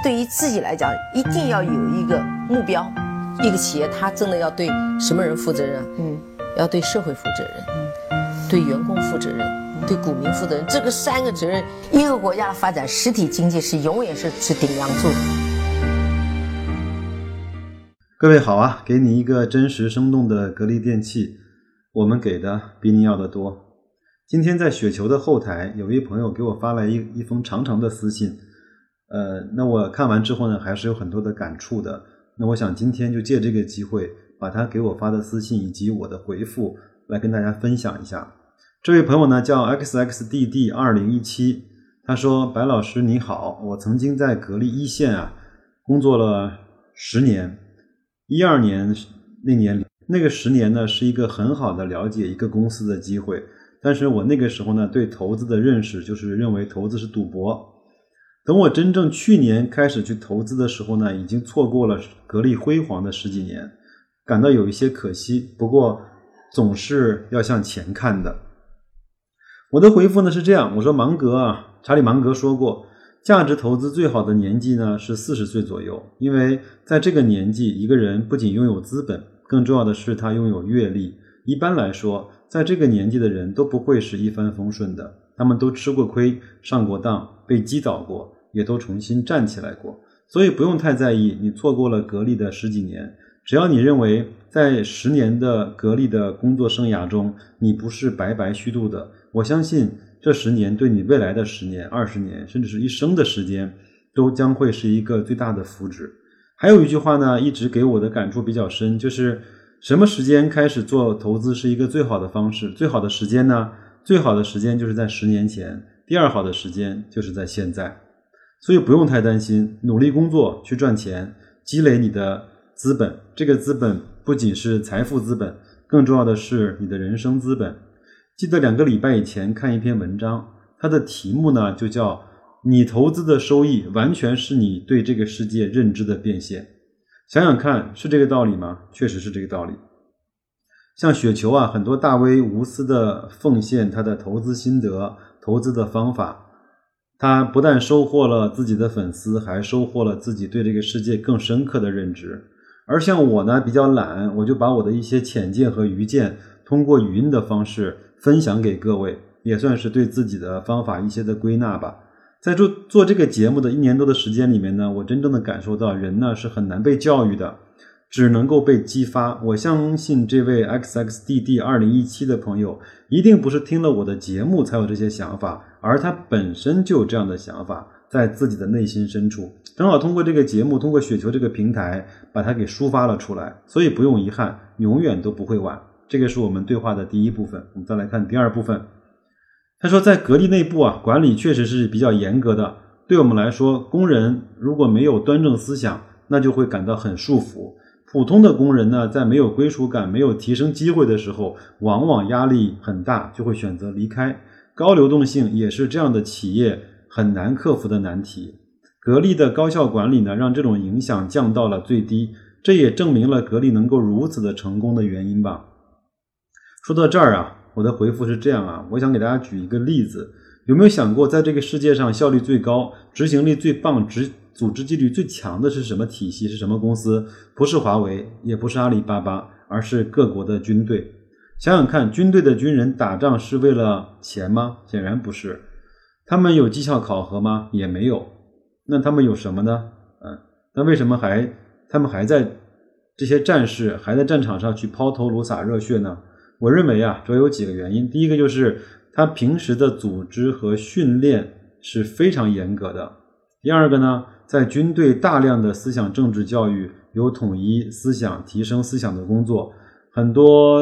对于自己来讲，一定要有一个目标。一个企业，它真的要对什么人负责任？嗯，要对社会负责任，嗯，对员工负责任，对股民负责任。这个三个责任，一个国家的发展，实体经济是永远是是顶梁柱。各位好啊，给你一个真实生动的格力电器，我们给的比你要的多。今天在雪球的后台，有一朋友给我发来一一封长长的私信，呃，那我看完之后呢，还是有很多的感触的。那我想今天就借这个机会，把他给我发的私信以及我的回复来跟大家分享一下。这位朋友呢叫 xxdd 二零一七，他说：“白老师你好，我曾经在格力一线啊工作了十年，一二年那年那个十年呢是一个很好的了解一个公司的机会，但是我那个时候呢对投资的认识就是认为投资是赌博。”等我真正去年开始去投资的时候呢，已经错过了格力辉煌的十几年，感到有一些可惜。不过总是要向前看的。我的回复呢是这样，我说芒格啊，查理芒格说过，价值投资最好的年纪呢是四十岁左右，因为在这个年纪，一个人不仅拥有资本，更重要的是他拥有阅历。一般来说，在这个年纪的人都不会是一帆风顺的，他们都吃过亏，上过当，被击倒过。也都重新站起来过，所以不用太在意你错过了格力的十几年。只要你认为在十年的格力的工作生涯中，你不是白白虚度的，我相信这十年对你未来的十年、二十年，甚至是一生的时间，都将会是一个最大的福祉。还有一句话呢，一直给我的感触比较深，就是什么时间开始做投资是一个最好的方式？最好的时间呢？最好的时间就是在十年前，第二好的时间就是在现在。所以不用太担心，努力工作去赚钱，积累你的资本。这个资本不仅是财富资本，更重要的是你的人生资本。记得两个礼拜以前看一篇文章，它的题目呢就叫“你投资的收益完全是你对这个世界认知的变现”。想想看，是这个道理吗？确实是这个道理。像雪球啊，很多大 V 无私的奉献他的投资心得、投资的方法。他不但收获了自己的粉丝，还收获了自己对这个世界更深刻的认知。而像我呢，比较懒，我就把我的一些浅见和愚见，通过语音的方式分享给各位，也算是对自己的方法一些的归纳吧。在做做这个节目的一年多的时间里面呢，我真正的感受到，人呢是很难被教育的。只能够被激发。我相信这位 xxdd 二零一七的朋友，一定不是听了我的节目才有这些想法，而他本身就有这样的想法，在自己的内心深处，正好通过这个节目，通过雪球这个平台，把它给抒发了出来。所以不用遗憾，永远都不会晚。这个是我们对话的第一部分。我们再来看第二部分。他说，在格力内部啊，管理确实是比较严格的。对我们来说，工人如果没有端正思想，那就会感到很束缚。普通的工人呢，在没有归属感、没有提升机会的时候，往往压力很大，就会选择离开。高流动性也是这样的企业很难克服的难题。格力的高效管理呢，让这种影响降到了最低，这也证明了格力能够如此的成功的原因吧。说到这儿啊，我的回复是这样啊，我想给大家举一个例子，有没有想过，在这个世界上效率最高、执行力最棒、执组织纪律最强的是什么体系？是什么公司？不是华为，也不是阿里巴巴，而是各国的军队。想想看，军队的军人打仗是为了钱吗？显然不是。他们有绩效考核吗？也没有。那他们有什么呢？嗯，那为什么还他们还在这些战士还在战场上去抛头颅洒热血呢？我认为啊，主要有几个原因。第一个就是他平时的组织和训练是非常严格的。第二个呢？在军队大量的思想政治教育，有统一思想、提升思想的工作，很多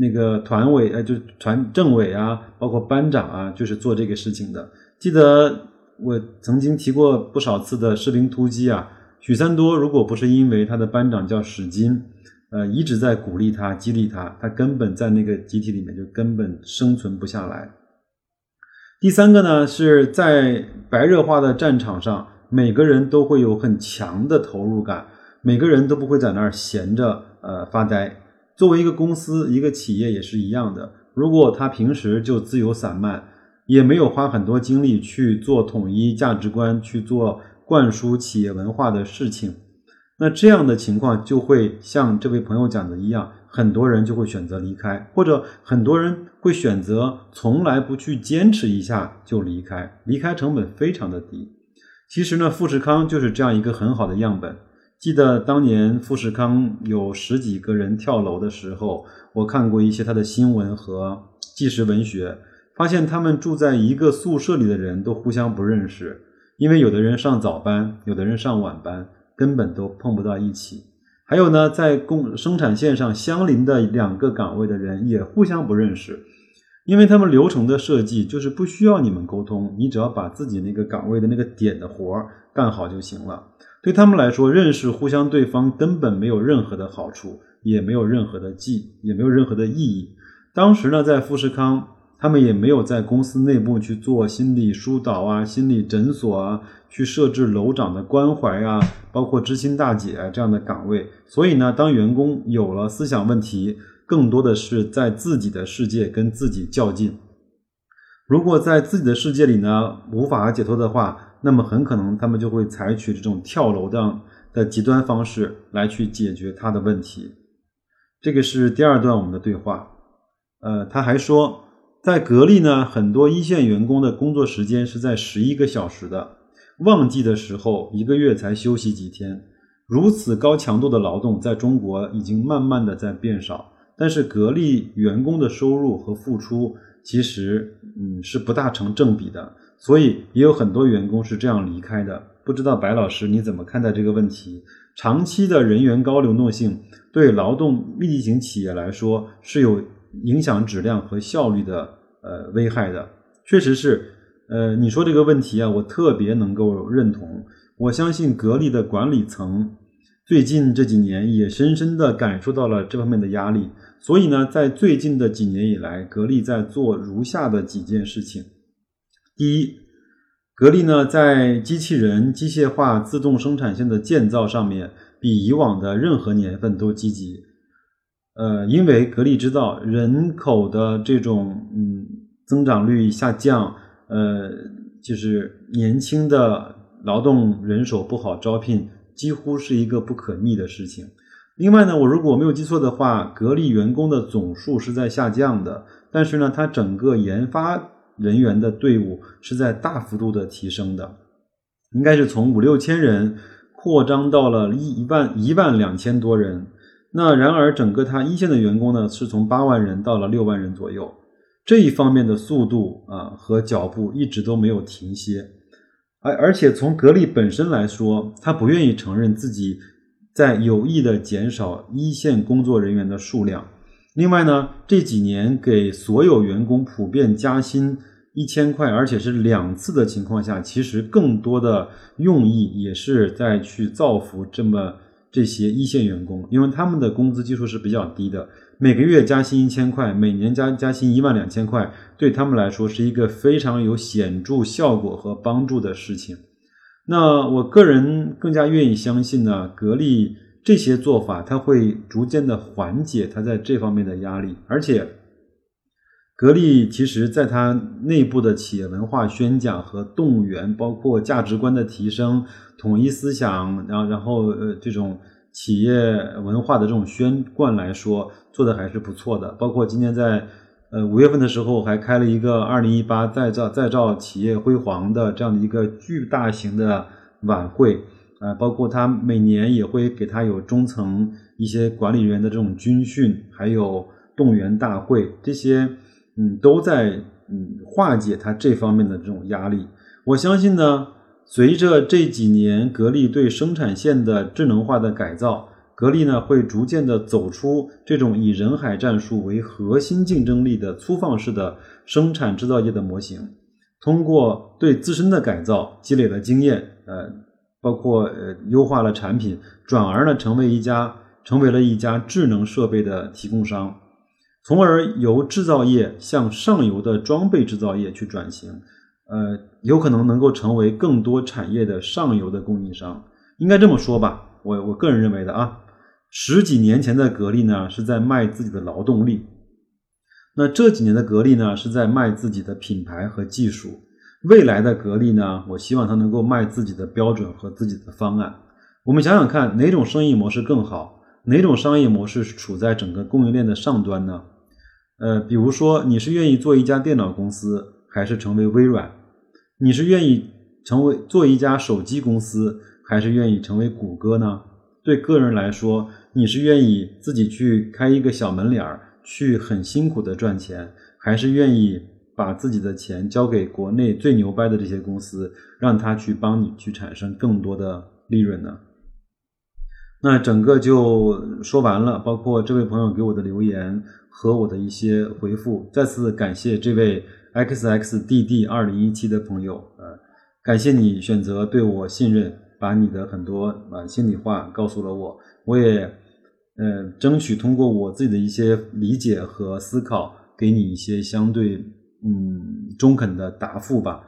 那个团委，呃，就团政委啊，包括班长啊，就是做这个事情的。记得我曾经提过不少次的士兵突击啊，许三多如果不是因为他的班长叫史金，呃，一直在鼓励他、激励他，他根本在那个集体里面就根本生存不下来。第三个呢，是在白热化的战场上。每个人都会有很强的投入感，每个人都不会在那儿闲着呃发呆。作为一个公司、一个企业也是一样的。如果他平时就自由散漫，也没有花很多精力去做统一价值观、去做灌输企业文化的事情。那这样的情况就会像这位朋友讲的一样，很多人就会选择离开，或者很多人会选择从来不去坚持一下就离开，离开成本非常的低。其实呢，富士康就是这样一个很好的样本。记得当年富士康有十几个人跳楼的时候，我看过一些他的新闻和纪实文学。发现他们住在一个宿舍里的人都互相不认识，因为有的人上早班，有的人上晚班，根本都碰不到一起。还有呢，在工生产线上相邻的两个岗位的人也互相不认识，因为他们流程的设计就是不需要你们沟通，你只要把自己那个岗位的那个点的活儿干好就行了。对他们来说，认识互相对方根本没有任何的好处，也没有任何的记，也没有任何的意义。当时呢，在富士康。他们也没有在公司内部去做心理疏导啊、心理诊所啊，去设置楼长的关怀啊，包括知心大姐这样的岗位。所以呢，当员工有了思想问题，更多的是在自己的世界跟自己较劲。如果在自己的世界里呢无法解脱的话，那么很可能他们就会采取这种跳楼的的极端方式来去解决他的问题。这个是第二段我们的对话。呃，他还说。在格力呢，很多一线员工的工作时间是在十一个小时的，旺季的时候一个月才休息几天。如此高强度的劳动，在中国已经慢慢的在变少。但是格力员工的收入和付出其实嗯是不大成正比的，所以也有很多员工是这样离开的。不知道白老师你怎么看待这个问题？长期的人员高流动性对劳动密集型企业来说是有。影响质量和效率的呃危害的，确实是，呃，你说这个问题啊，我特别能够认同。我相信格力的管理层最近这几年也深深的感受到了这方面的压力，所以呢，在最近的几年以来，格力在做如下的几件事情：第一，格力呢在机器人、机械化、自动生产线的建造上面，比以往的任何年份都积极。呃，因为格力知道人口的这种嗯增长率下降，呃，就是年轻的劳动人手不好招聘，几乎是一个不可逆的事情。另外呢，我如果没有记错的话，格力员工的总数是在下降的，但是呢，它整个研发人员的队伍是在大幅度的提升的，应该是从五六千人扩张到了一万一万两千多人。那然而，整个它一线的员工呢，是从八万人到了六万人左右，这一方面的速度啊和脚步一直都没有停歇，而而且从格力本身来说，他不愿意承认自己在有意的减少一线工作人员的数量。另外呢，这几年给所有员工普遍加薪一千块，而且是两次的情况下，其实更多的用意也是在去造福这么。这些一线员工，因为他们的工资基数是比较低的，每个月加薪一千块，每年加加薪一万两千块，对他们来说是一个非常有显著效果和帮助的事情。那我个人更加愿意相信呢，格力这些做法，它会逐渐的缓解它在这方面的压力，而且。格力其实，在它内部的企业文化宣讲和动员，包括价值观的提升、统一思想，然后然后呃这种企业文化的这种宣贯来说，做的还是不错的。包括今天在呃五月份的时候，还开了一个二零一八再造再造企业辉煌的这样的一个巨大型的晚会啊，包括他每年也会给他有中层一些管理人员的这种军训，还有动员大会这些。嗯，都在嗯化解他这方面的这种压力。我相信呢，随着这几年格力对生产线的智能化的改造，格力呢会逐渐的走出这种以人海战术为核心竞争力的粗放式的生产制造业的模型。通过对自身的改造，积累了经验，呃，包括呃优化了产品，转而呢成为一家成为了一家智能设备的提供商。从而由制造业向上游的装备制造业去转型，呃，有可能能够成为更多产业的上游的供应商。应该这么说吧，我我个人认为的啊，十几年前的格力呢是在卖自己的劳动力，那这几年的格力呢是在卖自己的品牌和技术。未来的格力呢，我希望它能够卖自己的标准和自己的方案。我们想想看，哪种生意模式更好？哪种商业模式是处在整个供应链的上端呢？呃，比如说，你是愿意做一家电脑公司，还是成为微软？你是愿意成为做一家手机公司，还是愿意成为谷歌呢？对个人来说，你是愿意自己去开一个小门脸儿，去很辛苦的赚钱，还是愿意？把自己的钱交给国内最牛掰的这些公司，让他去帮你去产生更多的利润呢？那整个就说完了，包括这位朋友给我的留言和我的一些回复。再次感谢这位 xxdd 二零一七的朋友，呃，感谢你选择对我信任，把你的很多啊心里话告诉了我，我也呃争取通过我自己的一些理解和思考，给你一些相对。嗯，中肯的答复吧。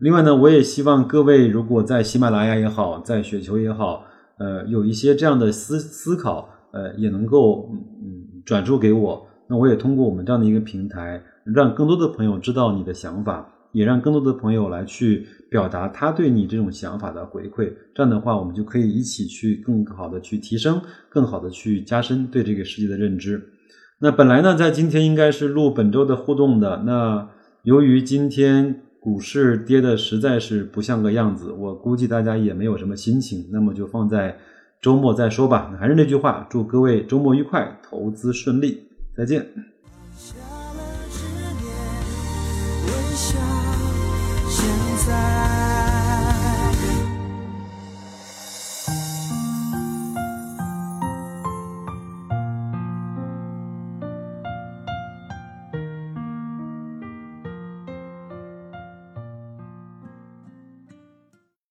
另外呢，我也希望各位如果在喜马拉雅也好，在雪球也好，呃，有一些这样的思思考，呃，也能够嗯嗯转述给我。那我也通过我们这样的一个平台，让更多的朋友知道你的想法，也让更多的朋友来去表达他对你这种想法的回馈。这样的话，我们就可以一起去更好的去提升，更好的去加深对这个世界的认知。那本来呢，在今天应该是录本周的互动的，那。由于今天股市跌的实在是不像个样子，我估计大家也没有什么心情，那么就放在周末再说吧。还是那句话，祝各位周末愉快，投资顺利，再见。像现在。